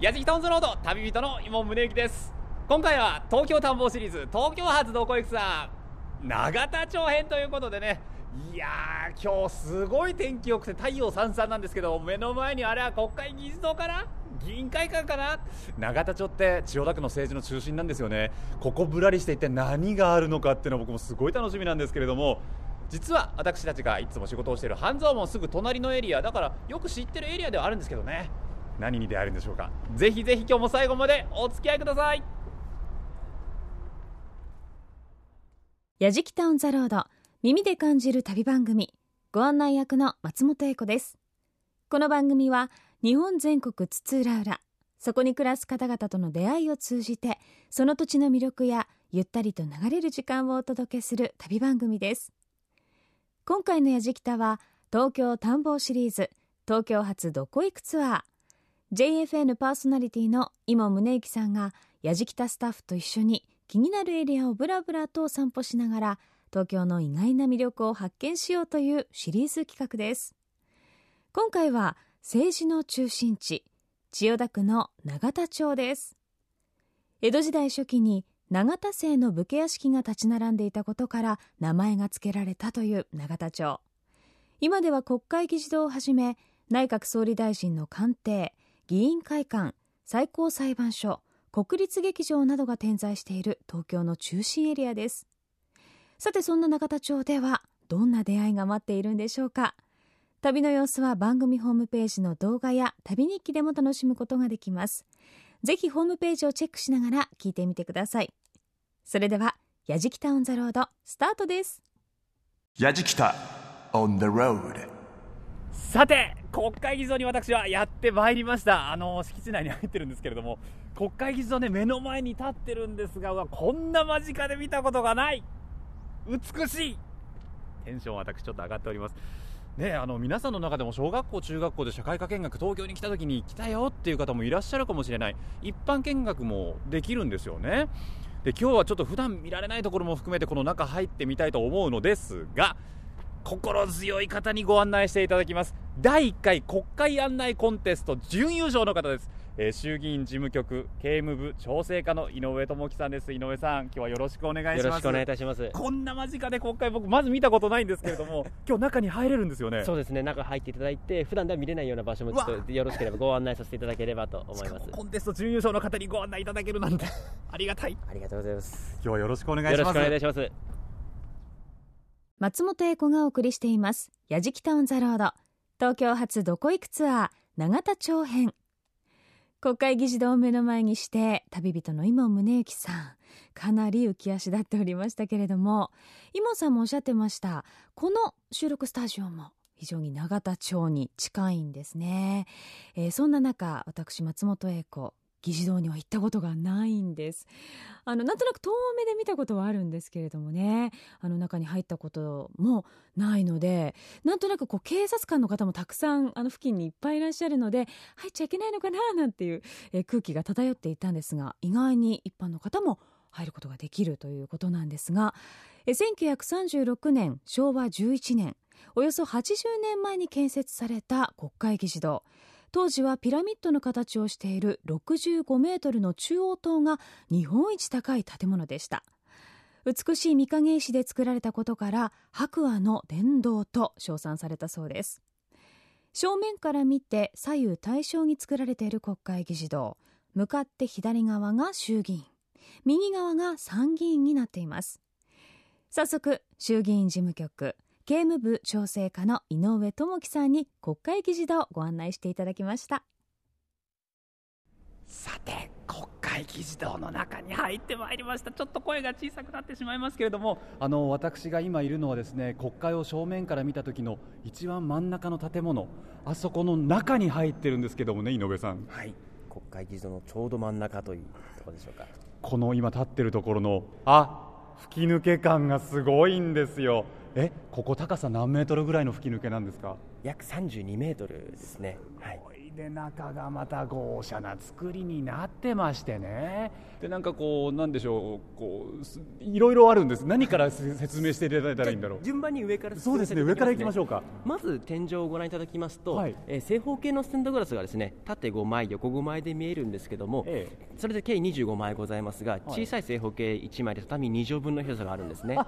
矢敷タウンズロード旅人の今宗行です。今回は東京探訪シリーズ東京発どこ行くさ永田町編ということでね。いやー今日すごい天気良くて太陽さんさんなんですけど目の前にあれは国会議事堂かな議員会館かな？永田町って千代田区の政治の中心なんですよね。ここぶらりして一体何があるのかっていうのは僕もすごい楽しみなんですけれども。実は私たちがいつも仕事をしている半蔵門すぐ隣のエリアだからよく知ってるエリアではあるんですけどね。何に出会えるんでしょうか。ぜひぜひ今日も最後までお付き合いください。やじきタウンザロード耳で感じる旅番組ご案内役の松本英子です。この番組は日本全国津々浦々そこに暮らす方々との出会いを通じてその土地の魅力やゆったりと流れる時間をお届けする旅番組です。今回のやじきたは東京探訪シリーズ東京発どこ行くツアー JFN パーソナリティの今宗行さんがやじきたスタッフと一緒に気になるエリアをブラブラと散歩しながら東京の意外な魅力を発見しようというシリーズ企画です。今回は政治の中心地千代田区の永田町です。江戸時代初期に永田姓の武家屋敷が立ち並んでいたことから名前が付けられたという永田町。今では国会議事堂をはじめ内閣総理大臣の官邸議員会館最高裁判所国立劇場などが点在している東京の中心エリアです。さてそんな永田町ではどんな出会いが待っているんでしょうか。旅の様子は番組ホームページの動画や旅日記でも楽しむことができます。ぜひホームページをチェックしながら聞いてみてください。それではやじきタウンザロードスタートです。やじきた on the road さて国会議事堂に私はやってまいりました。あの敷地内に入ってるんですけれども。国会議事堂ね目の前に立ってるんですがこんな間近で見たことがない。美しい。テンション私ちょっと上がっております。ね、あの皆さんの中でも小学校、中学校で社会科見学東京に来た時に来たよっていう方もいらっしゃるかもしれない。一般見学もできるんですよね。で今日はちょっと普段見られないところも含めてこの中入ってみたいと思うのですが心強い方にご案内していただきます。第1回国会案内コンテスト準優勝の方です、えー、衆議院事務局警務部調整課の井上智樹さんです。井上さん今日はよろしくお願いします。よろしくお願いいたします。こんな間近で国会僕まず見たことないんですけれども 今日中に入れるんですよね。そうですね中入っていただいて普段では見れないような場所もちょっとよろしければご案内させていただければと思います。コンテスト準優勝の方にご案内いただけるなんて。ありがたい。ありがとうございます。今日はよろしくお願いします。よろしくお願いします松本英子がお送りしています「やじきタウンザロード」東京発どこ行くツアー永田町編。国会議事堂を目の前にして旅人の今宗行さん。かなり浮き足立っておりましたけれども。今さんもおっしゃってました。この収録スタジオも非常に永田町に近いんですね、えー、そんな中私松本英子議事堂には行ったことがないんです。あのなんとなく遠目で見たことはあるんですけれどもね。あの中に入ったこともないのでなんとなくこう警察官の方もたくさんあの付近にいっぱいいらっしゃるので入っちゃいけないのかななんていう、え空気が漂っていたんですが意外に一般の方も入ることができるということなんですがえ1936年昭和11年およそ80年前に建設された国会議事堂。当時はピラミッドの形をしている65メートルの中央塔が日本一高い建物でした。美しい御影石で作られたことから白亜の殿堂と称賛されたそうです。正面から見て左右対称に作られている国会議事堂。向かって左側が衆議院。右側が参議院になっています。早速衆議院事務局。警務部調整課の井上智樹さんに国会議事堂をご案内していただきました。さて国会議事堂の中に入ってまいりました。ちょっと声が小さくなってしまいますけれどもあの私が今いるのはですね国会を正面から見た時の一番真ん中の建物。あそこの中に入ってるんですけどもね井上さん。はい。国会議事堂のちょうど真ん中というところでしょうか。この今立ってるところのあ吹き抜け感がすごいんですよ。えここ高さ何メートルぐらいの吹き抜けなんですか？約32メートルですね、はい、で中がまた豪奢な作りになってましてね。でなんかこうなんでしょうこうすいろいろあるんです。何からせ説明していただいたらいいんだろう。順番に上からそうですね上から行きましょうか。まず天井をご覧いただきますと、はい。えー正方形のステンドグラスがですね縦5枚横5枚で見えるんですけども、えそれで計25枚ございますが、小さい正方形1枚で畳2畳分の広さがあるんですね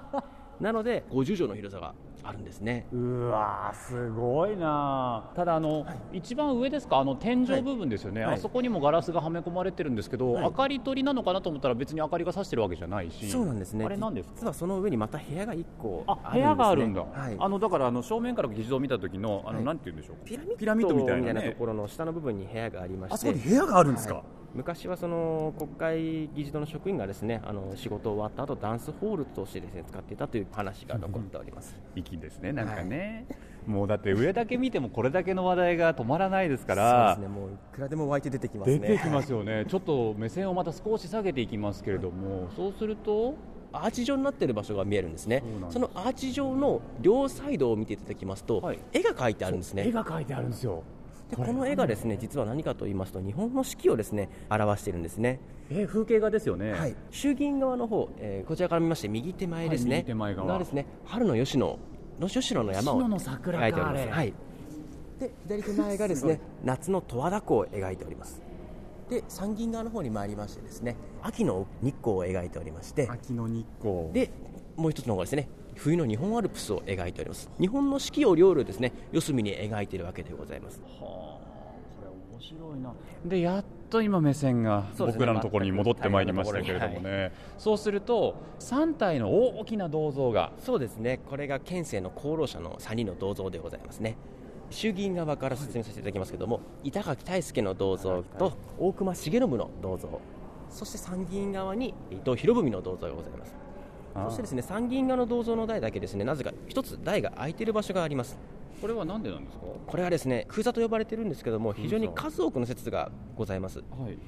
なので50畳の広さがあるんですね。うわーすごいなただあの、一番上ですか？あの天井部分ですよね、はい。あそこにもガラスがはめ込まれてるんですけど、はい。明かり取りなのかなと思ったら別に明かりがさしてるわけじゃないし。そうなんですね。あれなんですか？実はその上にまた部屋が1個あね、部屋があるんだ、はい。あのだからあの正面から議事堂を見た時のあの、はいなんて言うんでしょうピラミッドみたいなね。なところの下の部分に部屋がありまして。あそこに部屋があるんですか、はい昔はその国会議事堂の職員がですねあの仕事終わった後ダンスホールとしてですね使っていたという話が残っております。粋ですねなんかね、もうだって上だけ見てもこれだけの話題が止まらないですから。そうですね。もういくらでも湧いて出てきますね。出てきますよね、ちょっと目線をまた少し下げていきますけれども、そうすると、アーチ状になっている場所が見えるんですね。そうなんです。そのアーチ状の両サイドを見ていただきますと、はい。絵が描いてあるんですね。絵が描いてあるんですよ、でこの絵がですね実は何かと言いますと日本の四季をですね表しているんですね。え風景画ですよね、はい、衆議院側の方、えーこちらから見まして右手前ですね、はい右手前側。がですね春の吉野の吉野の山を描いております、はい、で左手前がですね 夏の十和田湖を描いております。で参議院側の方に参りましてですね秋の日光を描いておりまして。秋の日光、でもう一つの方がですね冬の日本アルプスを描いております。日本の四季を両るですね四隅に描いているわけでございます白いな。でやっと今目線が僕らのところに戻ってまいりましたけれどもね、そうすると3体の大きな銅像が。そうですね。これが県政の功労者の3人の銅像でございますね。衆議院側から説明させていただきますけれども、板垣大輔の銅像と大隈重信の銅像。そして参議院側に伊藤博文の銅像がございます。そしてですね参議院側の銅像の台だけですねなぜか一つ台が空いている場所がありますこれはなんでなんですか、これはですね空座と呼ばれているんですけども非常に数多くの説がございます。はい、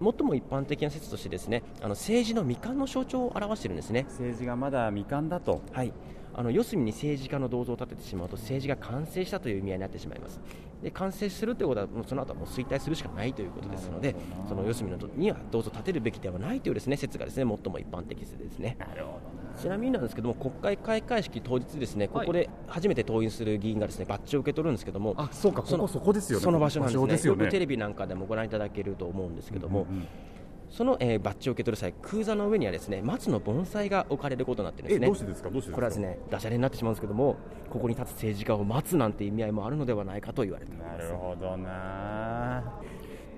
最も一般的な説としてですねあの政治の未完の象徴を表しているんですね。政治がまだ未完だと、はい、あの四隅に政治家の銅像を立ててしまうと政治が完成したという意味合いになってしまいますで完成するということはもうその後はもう衰退するしかないということですのでその四隅の銅には銅像を立てるべきではないというですね説がですね最も一般的説ですねなるほちなみになんですけども国会開会式当日ですねここで初めて登院する議員がですねバッジを受け取るんですけどもあそうかここそこですよね。その場所なんですね。場所ですよね。テレビなんかでもご覧いただけると思うんですけども、うんうんその、えーバッジを受け取る際空座の上にはですね松の盆栽が置かれることになってるんですね。えどうしてですか？どうしてですか？これはですねダジャレになってしまうんですけどもここに立つ政治家を待つなんて意味合いもあるのではないかと言われています。なるほどな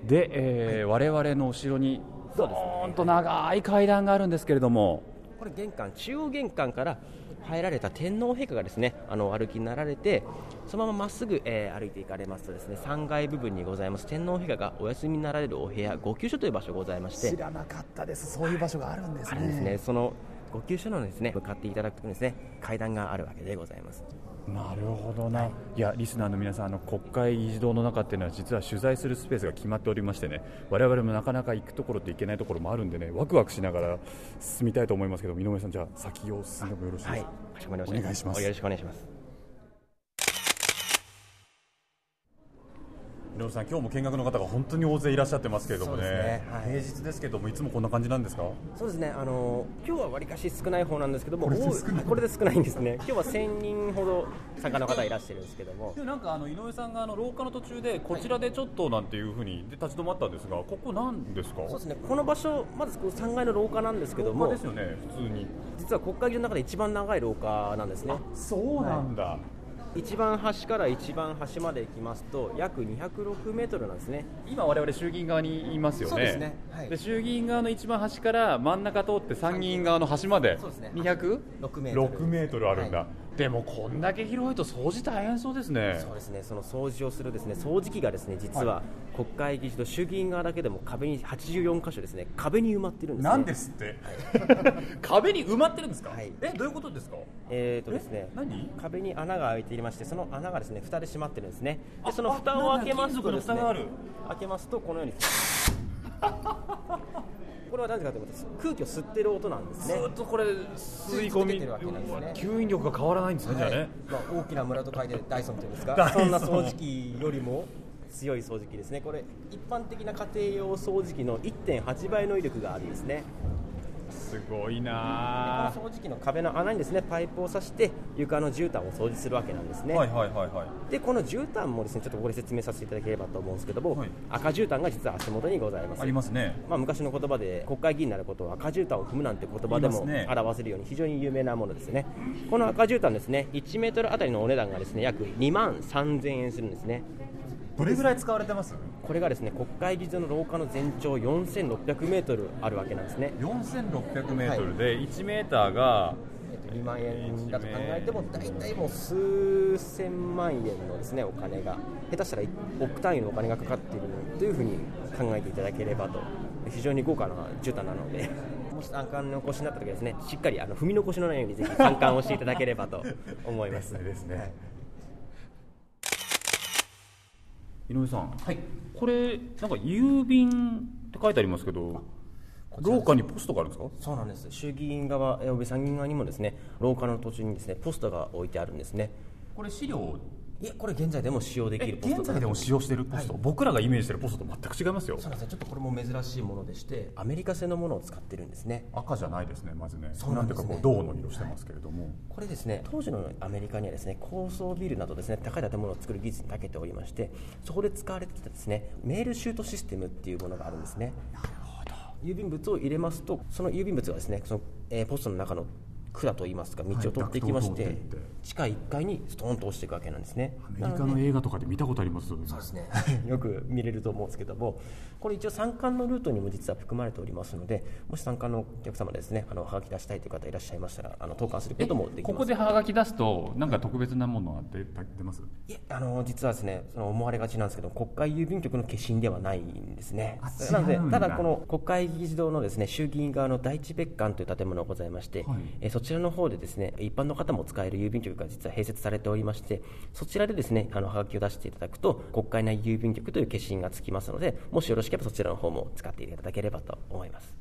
で、えー我々の後ろにどーんと長い階段があるんですけれども。これ玄関中央玄関から入られた天皇陛下がですねあのお歩きになられてそのまままっすぐ、えー歩いていかれますとですね3階部分にございます。天皇陛下がお休みになられるお部屋御休所という場所がございましてらなかったです。そういう場所があるんですあるんですね。その御休所のですね向かっていただくとですね階段があるわけでございます。なるほどな、い、やリスナーの皆さんあの国会議事堂の中っていうのは実は取材するスペースが決まっておりましてね我々もなかなか行くところと行けないところもあるんでねワクワクしながら進みたいと思いますけど井上さんじゃあ先を進んでもよろしいですか、かしこまりました。お願いします。よろしくお願いします井上さん今日も見学の方が本当に大勢いらっしゃってますけれどもね。ねはい。平日ですけどもいつもこんな感じなんですか？そうですね、あの今日はわりかし少ない方なんですけども、これで多い少ない。これで少ないんですね、今日は1000人ほど参加の方いらっしゃるんですけども、でなんかあの井上さんがあの廊下の途中でこちらでちょっとなんていうふうにで立ち止まったんですがここなんですか？そうですね、この場所、まずこう3階の廊下なんですけども。で、すよね普通に。実は国会議事の中で一番長い廊下なんですね、そうなんだ、一番端から一番端まで行きますと、約206メートルなんですね。今我々衆議院側にいますよね。そうですね。はい。で衆議院側の一番端から真ん中通って参議院側の端まで。そうですね。206 6メートル。メートルあるんだ、はでもこんだけ広いと掃除大変そうですね。そうですね、その掃除をするですね掃除機がですね実は国会議事と衆議院側だけでも壁に84箇所ですね壁に埋まってるんです、ね。なんですって、壁に埋まってるんですか、はい。えどういうことですか？えーとですね。え何？壁に穴が開いていましてその穴がですね蓋で閉まってるんですね。あでその蓋を開けますとですね開けますとこのようにこれは何でかというと空気を吸ってる音なんですね。ずーっとこれ吸い込みてるわけなんですね。吸引力が変わらないんですね、じゃあね。まあ、大きな村と書いてダイソンというんですかそんな掃除機よりも強い掃除機ですね。これ一般的な家庭用掃除機の1.8倍の威力があるんですねすごいでな。この掃除機の壁の穴にですねパイプを刺して床の絨毯を掃除するわけなんですね、はいはいはいはい。でこの絨毯もですねちょっとここで説明させていただければと思うんですけども、はい。赤絨毯が実は足元にございます。ありますね。まあ、昔の言葉で国会議員になることを赤絨毯を踏むなんて言葉でも表せるように非常に有名なものですね。この赤絨毯ですね1メートルあたりのお値段がですね約2万3000円するんですねどれぐらい使われてます？これがですね国会議事堂の廊下の全長4600メートルあるわけなんですね。4600メートルで1メーターが2万円だと考えても大体もう数千万円のですねお金が下手したら億単位のお金がかかっているというふうに考えていただければと。非常に豪華な絨毯なのでもし参観にお越しになった時はですねしっかりあの踏み残しのないようにぜひ参観をしていただければと思います。ですねはい井上さんはい。これなんか郵便って書いてありますけど廊下にポストがあるんですか？そうなんです。衆議院側および参議院側にもですね廊下の途中にですねポストが置いてあるんですね。これ資料いやこれ現在でも使用できるポスト現在でも使用してい。るポスト、僕らがイメージしてるポストと全く違いますよ。そうです。ねちょっとこれも珍しいものでしてアメリカ製のものを使ってるんですね。赤じゃないですねまずね。そうなんね。ていうかこう銅の色してますけれども、これですね当時のアメリカにはですね高層ビルなどですね高い建物を作る技術に長けておりましてそこで使われてきたですねメールシュートシステムっていうものがあるんですね。郵便物を入れますとその郵便物がですねその、えーポストの中の管といいますか道を通っていきまして、地下1階にストーンと落ちていくわけなんですね。アメリカの映画とかで見たことあります？そうですね。よく見れると思うんですけどもこれ一応参観のルートにも実は含まれておりますのでもし参観のお客様ですねあのはがき出したいという方いらっしゃいましたらあの投函することもできます。ここではがき出すとなんか特別なものが出出ます？いえあの実はですねその思われがちなんですけど国会郵便局の消印ではないんですね。あなのでただこの国会議事堂のですね衆議院側の第一別館という建物がございまして、はい。えそちらの方でですね一般の方も使える郵便局が実は併設されておりましてそちらでですねあのはがきを出していただくと国会内郵便局という消印がつきますのでもしよろしければそちらの方も使っていただければと思います。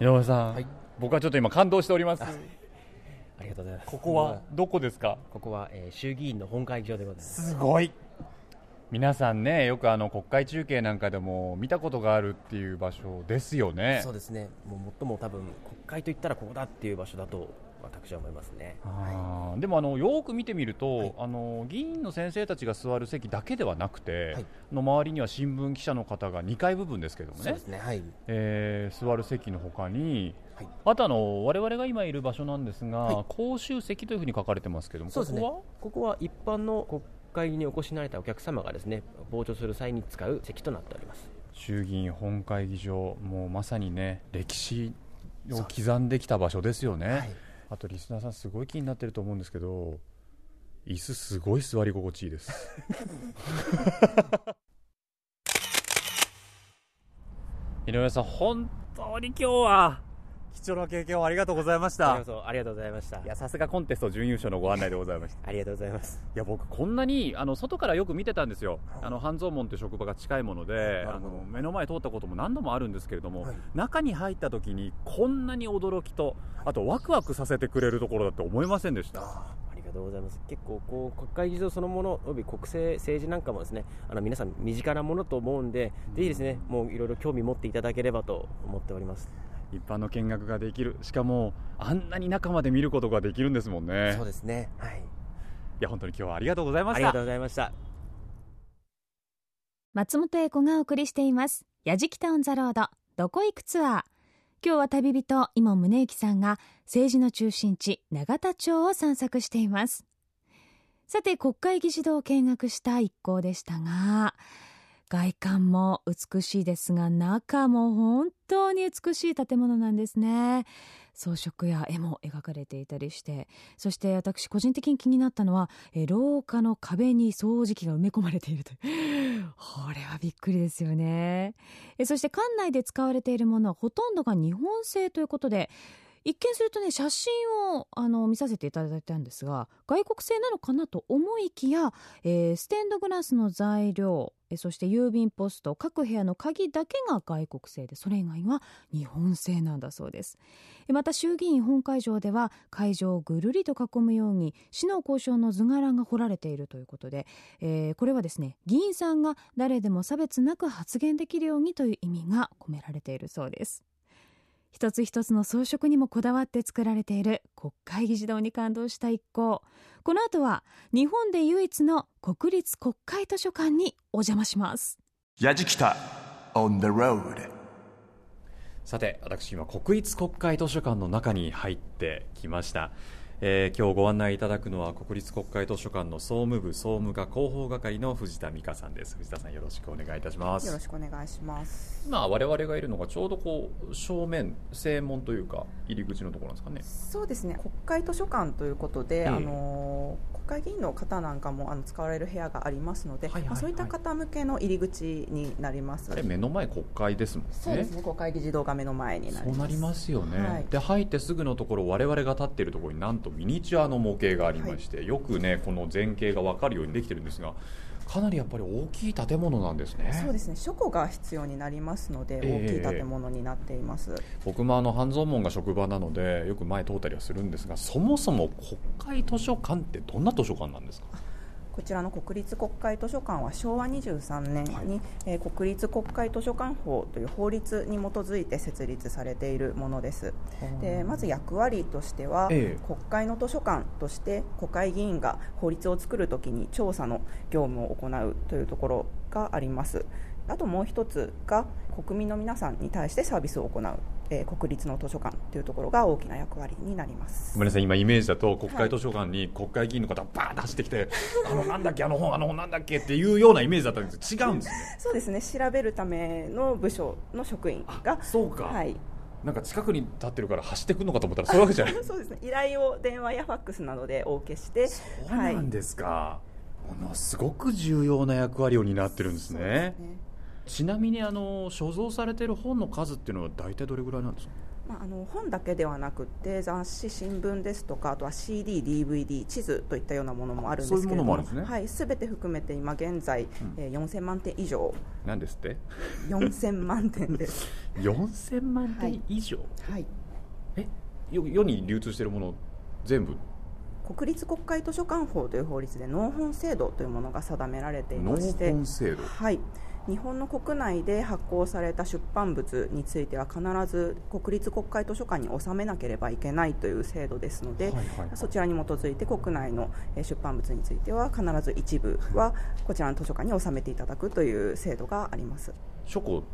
井上さん、はい。僕はちょっと今感動しております。ありがとうございます。ここはどこですか？ここは、えー衆議院の本会議場でございます。すごい皆さんねよくあの国会中継なんかでも見たことがあるっていう場所ですよね。そうですね。もう最も多分国会といったらここだっていう場所だと私は思いますね。あー。でもあのよーく見てみると、あの議員の先生たちが座る席だけではなくて、はい。の周りには新聞記者の方が2階部分ですけどもね。そうですね。はい。えー座る席のほかに、はい。あとあの我々が今いる場所なんですが、はい。公衆席というふうに書かれてますけどもね。こここは一般の国会にお越しになられたお客様がですね傍聴する際に使う席となっております。衆議院本会議場もうまさにね歴史を刻んできた場所ですよね、はい。あとリスナーさんすごい気になってると思うんですけど椅子すごい座り心地いいです。井上さん本当に今日は貴重な経験をありがとうございましありがとうありがとうございました。いやさすがコンテスト準優勝のご案内でございました。ありがとうございます。いや僕こんなにあの外からよく見てたんですよ。あの半蔵門という職場が近いものであの目の前通ったことも何度もあるんですけれども、はい。中に入った時にこんなに驚きとあとワクワクさせてくれるところだって思いませんでした？ありがとうございます。結構こう国会議事堂そのものおよび国政政治なんかもですねあの皆さん身近なものと思うんで、ぜひですねもういろいろ興味持っていただければと思っております一般の見学ができる。しかもあんなに中まで見ることができるんですもんね。そうですね。はい。いや本当に今日はありがとうございました。ありがとうございました。松本英子がお送りしています「やじきた on the road。どこ行くツアー」今日は旅人井門宗之さんが政治の中心地永田町を散策しています。さて国会議事堂を見学した一行でしたが外観も美しいですが中も本当に美しい建物なんですね。装飾や絵も描かれていたりして。そして私個人的に気になったのは廊下の壁に掃除機が埋め込まれているという。これはびっくりですよね。そして館内で使われているものはほとんどが日本製ということで一見するとね写真をあの見させていただいたんですが外国製なのかなと思いきや、えー、ステンドグラスの材料そして郵便ポスト各部屋の鍵だけが外国製でそれ以外は日本製なんだそうです。また衆議院本会場では会場をぐるりと囲むように市の交渉の図柄が彫られているということで、えー、これはですね議員さんが誰でも差別なく発言できるようにという意味が込められているそうです。一つ一つの装飾にもこだわって作られている国会議事堂に感動した一行。この後は日本で唯一の国立国会図書館にお邪魔します。on the road さて私今国立国会図書館の中に入ってきましたえー、今日ご案内いただくのは国立国会図書館の総務部総務課広報係の藤田美香さんです。藤田さんよろしくお願いいたします。よろしくお願いします。今我々がいるのがちょうどこう正面正門というか入り口のところなんですかね。そうですね。国会図書館ということで、えー、あの国会議員の方なんかもあの使われる部屋がありますので、はいはいはい。まあ、そういった方向けの入り口になります。目の前国会ですもんね。そうです。ね国会議事堂が目の前になります。そうなりますよね、はい、で入ってすぐのところ我々が立っているところになんとミニチュアの模型がありまして、はい、よくねこの前景が分かるようにできてるんですがかなりやっぱり大きい建物なんですね。そうですね。書庫が必要になりますので、大きい建物になっています。えー、僕もあの半蔵門が職場なので、よく前通ったりはするんですが、そもそも国会図書館ってどんな図書館なんですか？こちらの国立国会図書館は昭和23年に、はい、えー、国立国会図書館法という法律に基づいて設立されているものです。でまず役割としては、ええ、国会の図書館として国会議員が法律を作るときに調査の業務を行うというところがあります。あともう一つが国民の皆さんに対してサービスを行うえー、国立の図書館というところが大きな役割になります。ごめんなさい、今、イメージだと国会図書館に国会議員の方がバーッと走ってきて、はい、あのなんだっけ、あの本、あの本なんだっけっていうようなイメージだったんです違うんですね。そうですね、調べるための部署の職員が。そうか、はい。なんか近くに立ってるから走ってくるのかと思ったらそういうわけじゃない。そうですね。依頼を電話やファックスなどでお受けしてそうなんですか、はい、ものすごく重要な役割を担ってるんですね。ちなみにあの所蔵されている本の数っていうのは大体どれぐらいなんですか？まあ、あの本だけではなくて雑誌、新聞ですとかあとは CD、DVD、地図といったようなものもあるんですけれどもすべ、て含めて今現在、うん。えー、4000万点以上。なんですって？4000万点です。4000万点以上、はい、はい、え？世に流通しているもの全部？国立国会図書館法という法律で納本制度というものが定められていまして。納本制度。はい日本の国内で発行された出版物については必ず国立国会図書館に収めなければいけないという制度ですので、はいはいはい、そちらに基づいて国内の出版物については必ず一部はこちらの図書館に収めていただくという制度があります。書庫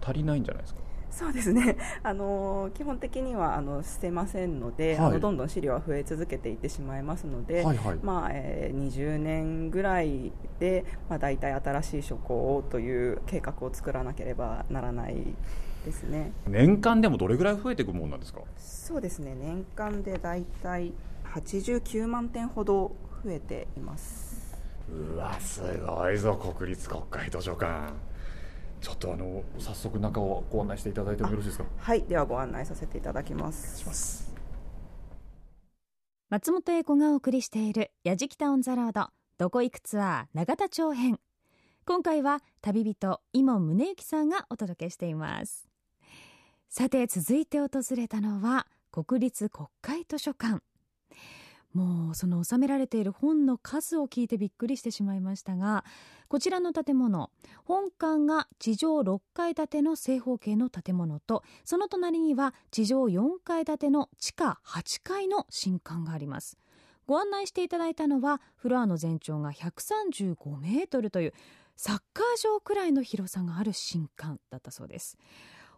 足りないんじゃないですか？そうですね、あの基本的にはあの捨てませんので、はい、あのどんどん資料は増え続けていってしまいますので、はいはい、まあえー、20年ぐらいで、まあ、大体新しい書庫をという計画を作らなければならないですね。年間でもどれぐらい増えていくものなんですか？そうですね。年間で大体89万点ほど増えています。うわすごいぞ国立国会図書館ちょっとあの早速中をご案内していただいてもよろしいですか？はい。ではご案内させていただきます。松本英子がお送りしている「やじきた on the road どこ行くツアー永田町編」今回は旅人井門宗之さんがお届けしています。さて続いて訪れたのは国立国会図書館もうその収められている本の数を聞いてびっくりしてしまいましたがこちらの建物本館が地上6階建ての正方形の建物とその隣には地上4階建ての地下8階の新館があります。ご案内していただいたのはフロアの全長が135メートルというサッカー場くらいの広さがある新館だったそうです。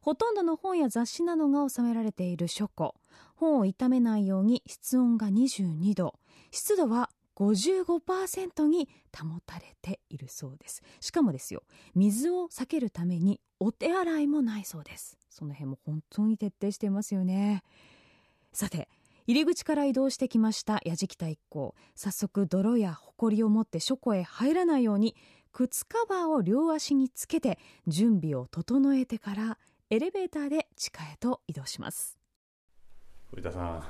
ほとんどの本や雑誌などが収められている書庫。本を傷めないように室温が22度。湿度は55%に保たれているそうです。しかもですよ水を避けるためにお手洗いもないそうです。その辺も本当に徹底していますよね。さて入り口から移動してきました矢敷太一行。早速泥や埃を持って書庫へ入らないように靴カバーを両足につけて準備を整えてからエレベーターで地下へと移動します。古田さん、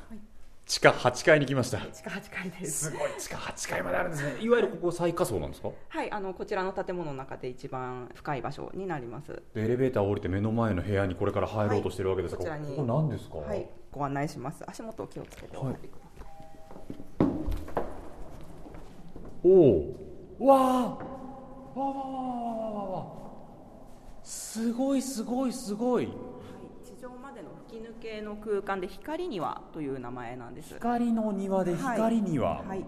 地下8階に来ました。地下8階です。すごい地下8階まであるんですね。いわゆるここ最下層なんですか？はいあのこちらの建物の中で一番深い場所になります。でエレベーター降りて目の前の部屋にこれから入ろうとしてるわけですが、はいこちらに。ここ何ですか、はいご案内します。足元を気をつけてお入りください、おおわあわあわあわあわあわあすごいすごいすごい。はい、地上までの吹き抜けの空間で光庭という名前なんです。光の庭で光には、はい、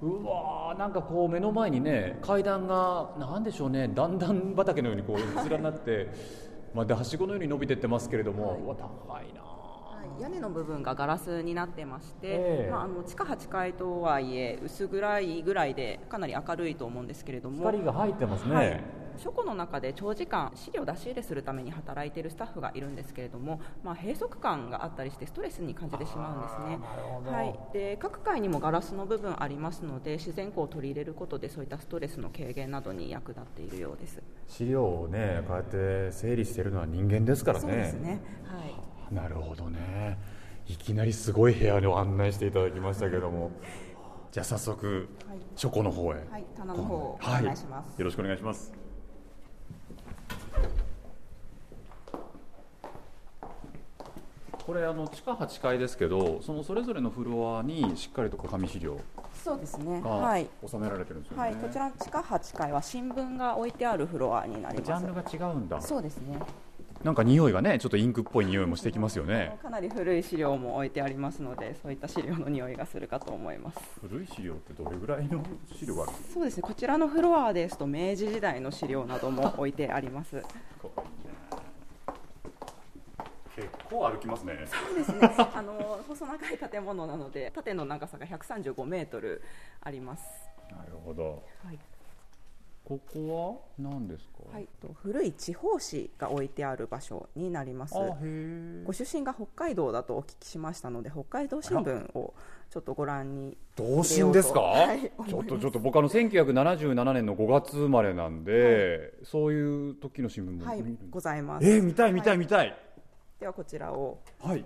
うわーなんかこう目の前にね階段がなんでしょうね段々畑のようにこう連なって まあではしごのように伸びてってますけれども、うわ高いなはい、屋根の部分がガラスになってまして、ええ。まあ、あの地下8階とはいえ薄暗いぐらいでかなり明るいと思うんですけれども。光が入ってますね、はい、書庫の中で長時間資料出し入れするために働いているスタッフがいるんですけれども、まあ、閉塞感があったりしてストレスに感じてしまうんですね。はい、で各階にもガラスの部分ありますので自然光を取り入れることでそういったストレスの軽減などに役立っているようです。資料をねこうやって整理してるのは人間ですからね。そうですね、はい、なるほどね。いきなりすごい部屋を案内していただきましたけども。じゃあ早速はい。書庫の方へ、はい、棚の方をおはい願いします、よろしくお願いしますこれあの地下8階ですけどそのそれぞれのフロアにしっかりと紙資料そうですね。がはい。収められてるんですよね、はい、こちらの地下8階は新聞が置いてあるフロアになります。ジャンルが違うんだ。そうですね。なんか匂いがねちょっとインクっぽい匂いもしてきますよね。かなり古い資料も置いてありますのでそういった資料の匂いがするかと思います。古い資料ってどれぐらいの資料があるんですか？そうですね。こちらのフロアですと明治時代の資料なども置いてあります 結構歩きますね。そうですね。あの細長い建物なので縦の長さが135メートルあります。なるほど。はい、ここは何ですか、はい、と古い地方紙が置いてある場所になります。ご出身が北海道だとお聞きしましたので北海道新聞をちょっとご覧に同心ですか、はい ちょっとちょっと僕あの1977年の5月生まれなんで、そういう時の新聞もはいございます。えー見たい見たい見たいではこちらを。はい。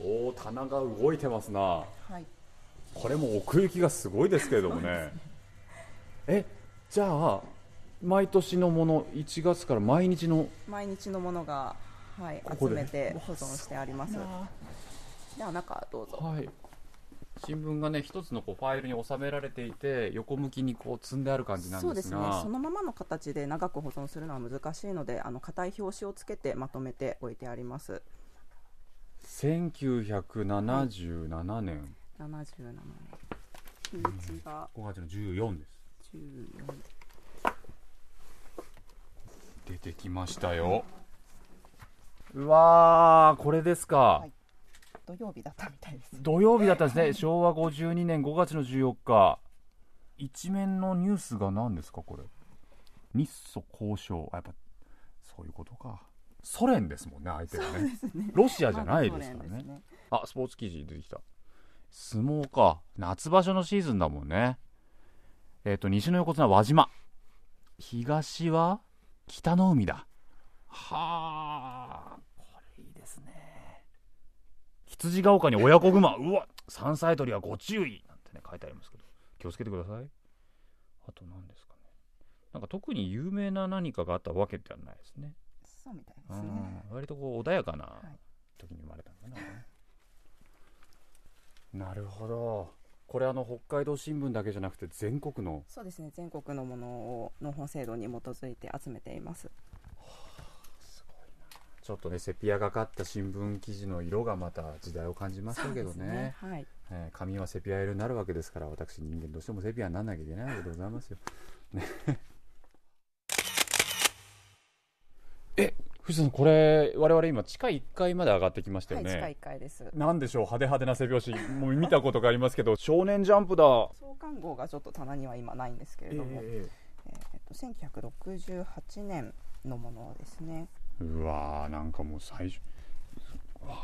おお棚が動いてますな。はい。これも奥行きがすごいですけれどもね。えじゃあ毎年のもの1月から毎日の？毎日のものが、はい、ここで。集めて保存してあります。では中どうぞ。はい新聞がね一つのこうファイルに収められていて横向きにこう積んである感じなんそうですすでがね。そのままの形で長く保存するのは難しいのであの硬い表紙をつけてまとめて置いてあります。1977年。77年。日にちが5月の14です。14出てきましたよ。うわーこれですか、い土曜日だったみたいです。土曜日だったんですね。昭和52年5月の14日。一面のニュースが何ですかこれ？日ソ交渉。あやっぱそういうことか。ソ連ですもんね相手がね。ロシアじゃないですからね。まあスポーツ記事出てきた。相撲か。夏場所のシーズンだもんね。えっ、と西の横綱輪島。東は北の海だ。はあ羊が丘に親子熊。うわ山菜採りはご注意。なんてね書いてありますけど。気をつけてください。あと何ですかね。なんか特に有名な何かがあったわけではないですね。そうみたいでうすね。ん。割とこう穏やかないい。時に生まれたのかな、なるほど。これあの北海道新聞だけじゃなくて全国の。そうですね。全国のものを農本制度に基づいて集めていますちょっとねセピアがかった新聞記事の色がまた時代を感じましたけどそうですね。はい。えー紙はセピア色になるわけですから私人間どうしてもセピアにならなきゃいけないわけでございますよ、ね、え藤田さんこれ我々今地下1階まで上がってきましたよね、はい地下1階です。なんでしょう派手派手な背表紙もう見たことがありますけど 少年ジャンプだ。創刊号がちょっと棚には今ないんですけれども、ええーと1968年のものですね。えうわーなんかもう最初うわー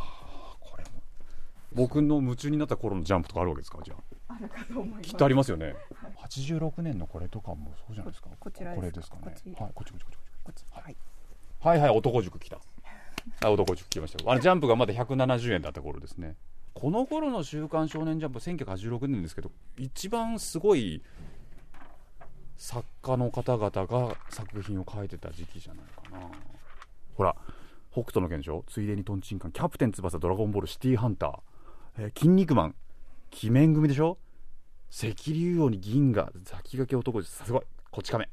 これも。僕の夢中になった頃のジャンプとかあるわけですかじゃあ。あるかと思います。きっとありますよね、86年のこれとかもそうじゃないですか。こちらです。かこれですかね。こっち。はい。こっちこっちこっち。こっち。はい。はいはい男塾来た。あ男聞きました。あのジャンプがまだ170円だった頃ですね。この頃の「週刊少年ジャンプ」1986年ですけど一番すごい作家の方々が作品を書いてた時期じゃないかなほら北斗の拳でしょ？ついでにトンチンカン。キャプテン翼ドラゴンボールシティーハンター、えー、筋肉マン。鬼面組でしょ？赤竜王に銀河。先駆け男です。すごい。こち亀。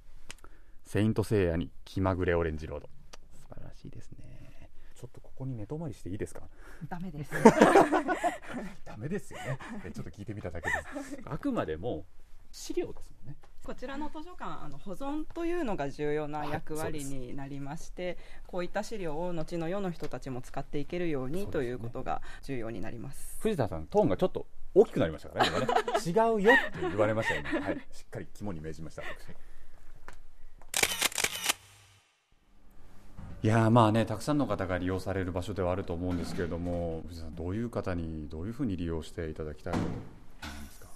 セイントセイヤに気まぐれオレンジロード。素晴らしいですね。ちょっとここに寝泊まりしていいですか？ダメです。ダメですよね。ちょっと聞いてみただけです。あくまでも資料ですもんねこちらの図書館あの保存というのが重要な役割になりまして、はい、こういった資料を後の世の人たちも使っていけるように、ね、ということが重要になります。藤田さんトーンがちょっと大きくなりましたからねね。違うよって言われましたよね、はい、しっかり肝に銘じましたいやまあねたくさんの方が利用される場所ではあると思うんですけれども藤田さんどういう方にどういうふうに利用していただきたいと？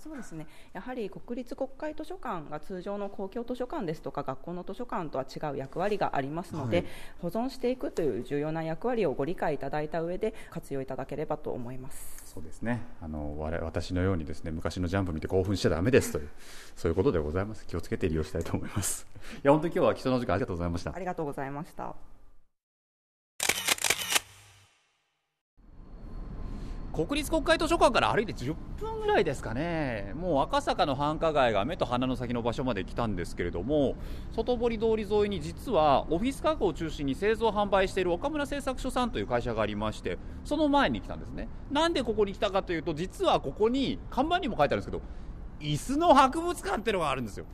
そうですね。やはり国立国会図書館が通常の公共図書館ですとか学校の図書館とは違う役割がありますので、はい、保存していくという重要な役割をご理解いただいた上で活用いただければと思います。そうですね。あの私のようにですね昔のジャンプ見て興奮しちゃだめですというそういうことでございます。気をつけて利用したいと思います。いや本当に今日は貴重な時間ありがとうございました。ありがとうございました国立国会図書館から歩いて10分ぐらいですかね、もう赤坂の繁華街が目と鼻の先の場所まで来たんですけれども、外堀通り沿いに実はオフィス家具を中心に製造・販売している岡村製作所さんという会社がありまして、その前に来たんですね。なんでここに来たかというと、実はここに看板にも書いてあるんですけど、椅子の博物館っていうのがあるんですよ。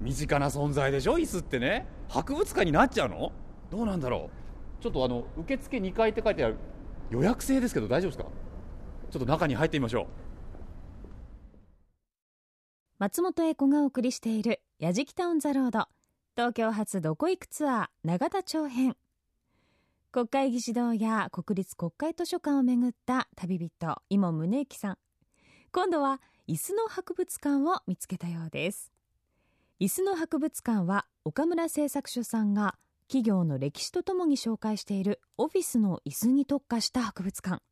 身近な存在でしょ、椅子ってね。博物館になっちゃうの？どうなんだろう？ちょっとあの受付2階って書いてある予約制ですけど大丈夫ですか？ちょっと中に入ってみましょう。松本英子がお送りしている「やじきタウン・ザ・ロード」東京発どこ行くツアー永田町編。国会議事堂や国立国会図書館をめぐった旅人伊茂宗行さん。今度は椅子の博物館を見つけたようです。椅子の博物館は岡村製作所さんが企業の歴史とともに紹介しているオフィスの椅子に特化した博物館。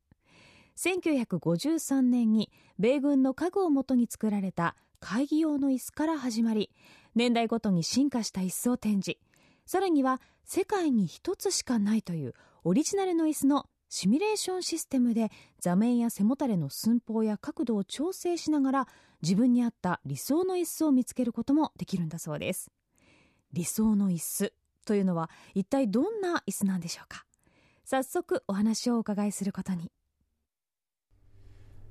1953年に米軍の家具をもとに作られた会議用の椅子から始まり年代ごとに進化した椅子を展示。さらには世界に一つしかないというオリジナルの椅子のシミュレーションシステムで座面や背もたれの寸法や角度を調整しながら自分に合った理想の椅子を見つけることもできるんだそうです。理想の椅子というのは一体どんな椅子なんでしょうか？早速お話をお伺いすることに。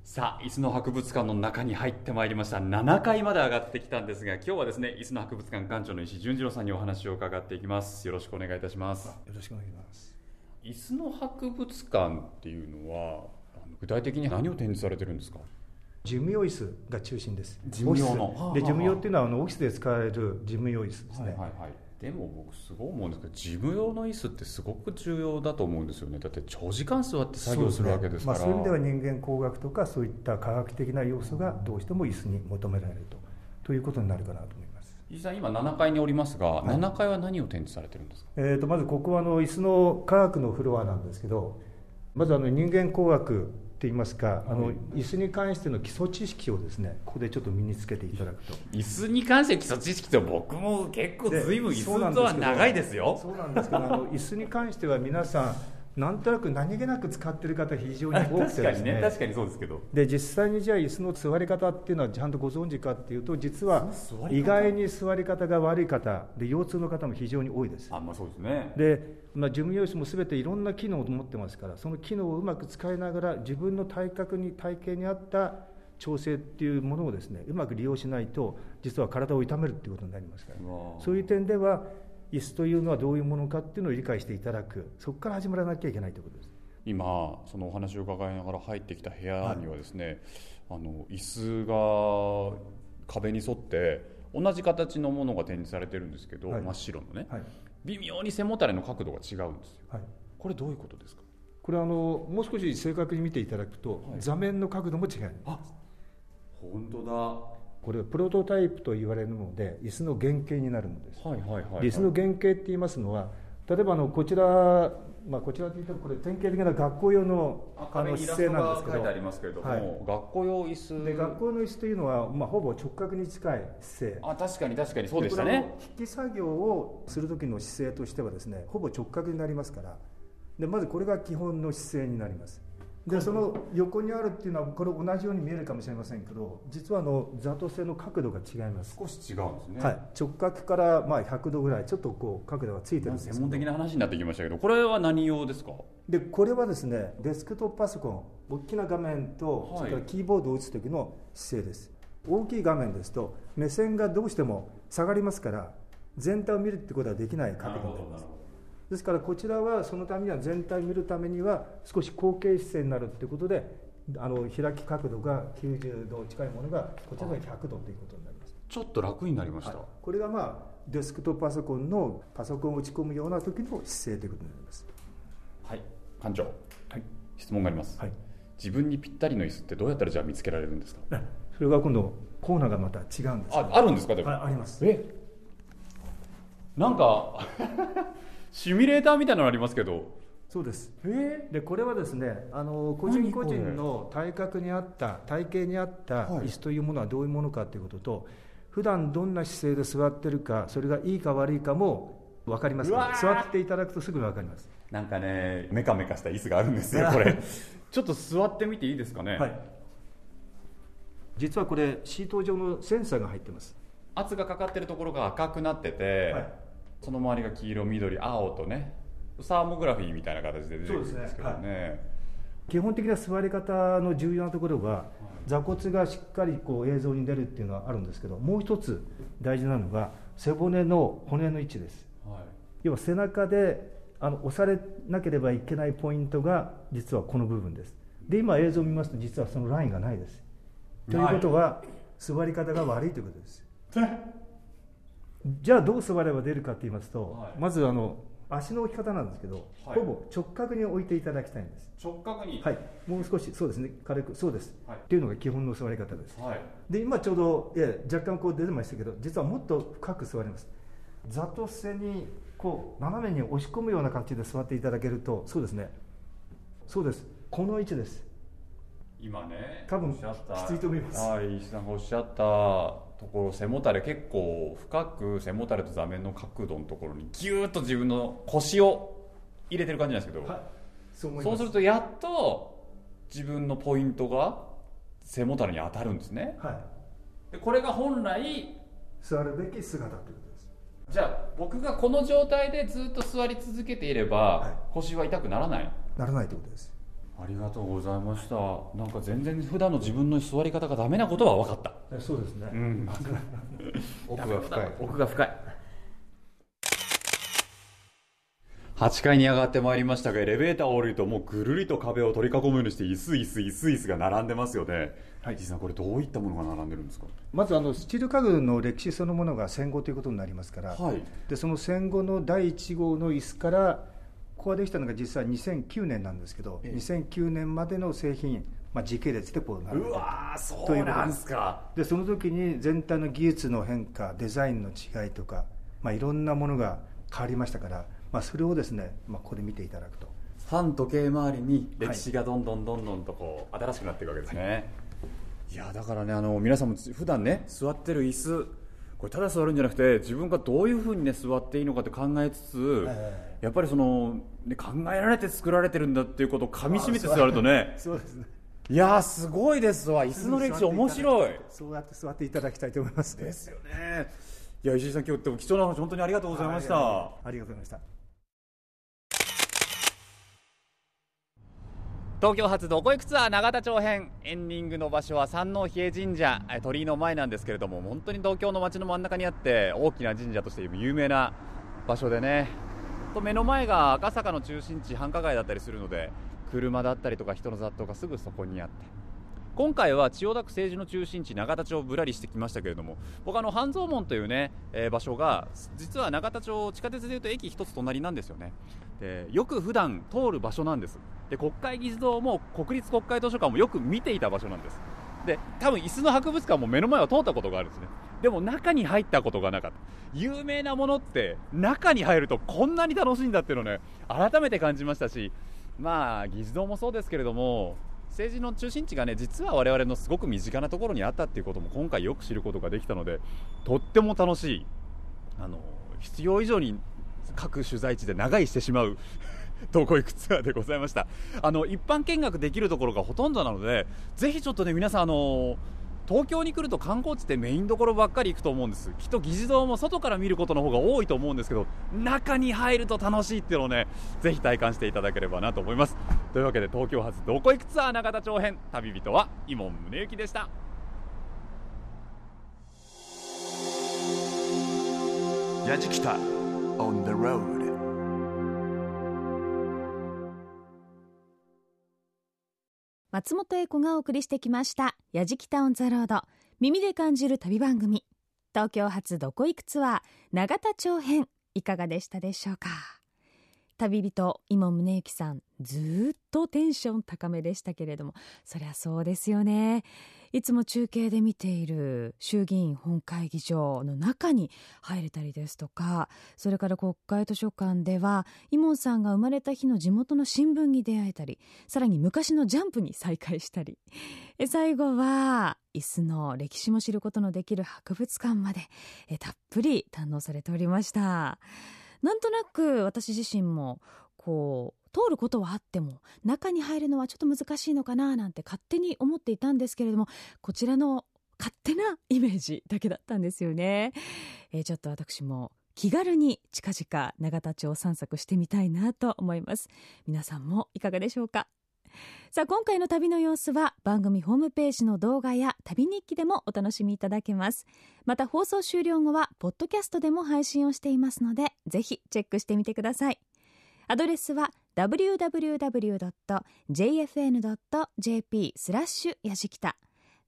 さあ椅子の博物館の中に入ってまいりました。7階まで上がってきたんですが今日はですね椅子の博物館館長の石淳二郎さんにお話を伺っていきます。よろしくお願いいたします。よろしくお願いします。椅子の博物館っていうのは具体的に何を展示されてるんですか？事務用椅子が中心です。事務用ので事務用っていうのはあのオフィスで使われる事務用椅子ですね、はいはいはいでも僕すごい思うんですけど事務用の椅子ってすごく重要だと思うんですよね。だって長時間座って作業するわけですから。そう,、まあ、そういう意味では人間工学とかそういった科学的な要素がどうしても椅子に求められるとということになるかなと思います。石さん今7階におりますが、はい、7階は何を展示されてるんですか、えーと、まずここはあの椅子の科学のフロアなんですけどまずあの人間工学といいますか、あの椅子に関しての基礎知識をですねここでちょっと身につけていただくと。椅子に関して基礎知識って僕も結構ずいぶん椅子とは長いですよ。そうなんですけどあの椅子に関しては皆さんなんとなく何気なく使ってる方非常に多くてですね。確かにね。確かにそうですけど。で実際にじゃあ椅子の座り方っていうのはちゃんとご存知かっていうと実は意外に座り方が悪い方で腰痛の方も非常に多いです。あまあそうですね。で、まあ、事務用紙も全ていろんな機能を持ってますからその機能をうまく使いながら自分の体格に体型に合った調整っていうものをですねうまく利用しないと実は体を痛めるっていうことになりますから。そういう点では椅子というのはどういうものかっていうのを理解していただく。そこから始まらなきゃいけないということです。今そのお話を伺いながら入ってきた部屋にはですね、はい、あの椅子が壁に沿って同じ形のものが展示されてるんですけど、はい、真っ白のね、はい、微妙に背もたれの角度が違うんですよ、これどういうことですか？これあのもう少し正確に見ていただくと、座面の角度も違います。本当だこれはプロトタイプと言われるので椅子の原型になるのです、はいはいはいはい、椅子の原型って言いますのは例えばあのこちらまあ、こちらで言うとこれ典型的な学校用のあの姿勢なんですけどはい。学校用椅子。で学校の椅子というのは、まあ、ほぼ直角に近い姿勢。あ確かに確かにそうでしたね。引き作業をする時の姿勢としてはですねほぼ直角になりますからでまずこれが基本の姿勢になりますでその横にあるっていうのはこれ同じように見えるかもしれませんけど実はあの座と性の角度が違います、少し違うんですね、はい、直角からまあ100度ぐらいちょっとこう角度がついてるんです専門的な話になってきましたけどこれは何用ですか？でこれはですねデスクトップパソコン大きな画面と、はい。それからキーボードを打つ時の姿勢です。大きい画面ですと目線がどうしても下がりますから全体を見るってことはできない角度になりますですからこちらはそのためには全体を見るためには少し後傾姿勢になるってことであの開き角度が90度近いものがこちらが100度ということになります。ちょっと楽になりました、はい。これがまあデスクトップパソコンのパソコンを打ち込むような時の姿勢ということになります。はい、館長、はい。質問があります、はい。自分にぴったりの椅子ってどうやったらじゃあ見つけられるんですか？それが今度コーナーがまた違うんですああるんですか？でも、はいあります。え？なんかシミュレーターみたいなのありますけど。そうです。えでこれはですねあの個人個人の体格に合った体型に合ったはい。椅子というものはどういうものかということと、普段どんな姿勢で座ってるかそれがいいか悪いかも分かりますから座っていただくとすぐ分かります。なんかねメカメカした椅子があるんですよこれ。ちょっと座ってみていいですかね、はい。実はこれシート状のセンサーが入ってます。圧がかかってるところが赤くなってて、はいその周りが黄色緑青とねサーモグラフィーみたいな形で出てくるんですけどね。基本的な座り方の重要なところは座骨がしっかりこう映像に出るっていうのはあるんですけどもう一つ大事なのが背骨の骨の位置です。はい。要は背中であの押されなければいけないポイントが実はこの部分です。で今映像を見ますと実はそのラインがないです。ということは座り方が悪いということですじゃあどう座れば出るかと言いますと、はい。まずあの足の置き方なんですけど、はい。ほぼ直角に置いていただきたいんです。直角に？はい。もう少しそうですね。軽くそうです、はい。っていうのが基本の座り方です。はい。で今ちょうど、いや若干こう出てましたけど実はもっと深く座ります。座と背にこう斜めに押し込むような感じで座っていただけるとそうですね。そうです。この位置です。今ね多分きついと思います。はい石井さんがおっしゃったところ背もたれ結構深く背もたれと座面の角度のところにギューッと自分の腰を入れてる感じなんですけど、はい。そうそうするとやっと自分のポイントが背もたれに当たるんですね。はい。でこれが本来座るべき姿ということです。じゃあ僕がこの状態でずっと座り続けていれば、はい。腰は痛くならない？ならないということですありがとうございました。なんか全然普段の自分の座り方がダメなことは分かった。えそうですね、うん。奥が深い。奥が深い。8階に上がってまいりましたがエレベーターを降りるともうぐるりと壁を取り囲むようにして椅子椅子椅子椅子が並んでますよね。はい。実はこれどういったものが並んでるんですか？まずあのスチール家具の歴史そのものが戦後ということになりますから、はい。でその戦後の第1号の椅子からここができたのが実は2009年なんですけど、2009年までの製品、まあ、時系列でこう並べてる。うわーそというなんすか。でその時に全体の技術の変化デザインの違いとか、まあ、いろんなものが変わりましたから、まあ、それをですね、まあ、ここで見ていただくと。反時計回りに歴史がどんどんどんどんとこう新しくなっていくわけですね、い、やだからねあの皆さんも普段ね座ってる椅子これただ座るんじゃなくて自分がどういうふうにね座っていいのかって考えつつ、えやっぱりその、ね、考えられて作られてるんだっていうことをかみしめて座るとね。そうですね。いやーすごいですわ。椅子の歴史面白い。そうやって座っていただきたいと思います。ねですよね。いや石井さん今日でも貴重な話本当にありがとうございました、ありがとうございました東京発どこ行くツアー永田町編。エンディングの場所は三王比叡神社。鳥居の前なんですけれども本当に東京の街の真ん中にあって大きな神社として有名な場所でね。と目の前が赤坂の中心地繁華街だったりするので車だったりとか人の雑踏がすぐそこにあって。今回は千代田区政治の中心地永田町をぶらりしてきましたけれども僕あの半蔵門というね、えー場所が実は永田町地下鉄でいうと駅一つ隣なんですよね。でよく普段通る場所なんです。で国会議事堂も国立国会図書館もよく見ていた場所なんです。で多分椅子の博物館も目の前を通ったことがあるんですね。でも中に入ったことがなかった。有名なものって中に入るとこんなに楽しいんだっていうのをね改めて感じましたしまあ議事堂もそうですけれども政治の中心地がね実は我々のすごく身近なところにあったっていうことも今回よく知ることができたのでとっても楽しいあの必要以上に各取材地で長居してしまうどこ行くツアーでございました。あの一般見学できるところがほとんどなのでぜひちょっとね皆さんあの東京に来ると観光地ってメインどころばっかり行くと思うんです。きっと議事堂も外から見ることの方が多いと思うんですけど中に入ると楽しいっていうのをねぜひ体感していただければなと思います。というわけで東京発どこ行くツアー永田町編旅人は井門宗之でした。やじ北 on the road 松本英子がお送りしてきました「やじきた on the road」耳で感じる旅番組。東京発どこ行くツアー永田町編。いかがでしたでしょうか？旅人今宗行さんずっとテンション高めでしたけれどもそりゃそうですよね。いつも中継で見ている衆議院本会議場の中に入れたりですとかそれから国会図書館ではイモンさんが生まれた日の地元の新聞に出会えたりさらに昔のジャンプに再会したり。最後は椅子の歴史も知ることのできる博物館までたっぷり堪能されておりました。なんとなく私自身もこう通ることはあっても中に入るのはちょっと難しいのかななんて勝手に思っていたんですけれどもこちらの勝手なイメージだけだったんですよね、えー、ちょっと私も気軽に近々永田町散策してみたいなと思います。皆さんもいかがでしょうか？さあ今回の旅の様子は番組ホームページの動画や旅日記でもお楽しみいただけます。また放送終了後はポッドキャストでも配信をしていますのでぜひチェックしてみてください。アドレスは www.jfn.jp スラッシュやじきた。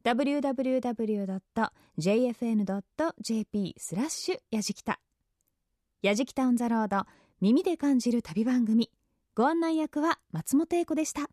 www.jfn.jp スラッシュやじきた。やじきたオンザロード耳で感じる旅番組。ご案内役は松本英子でした。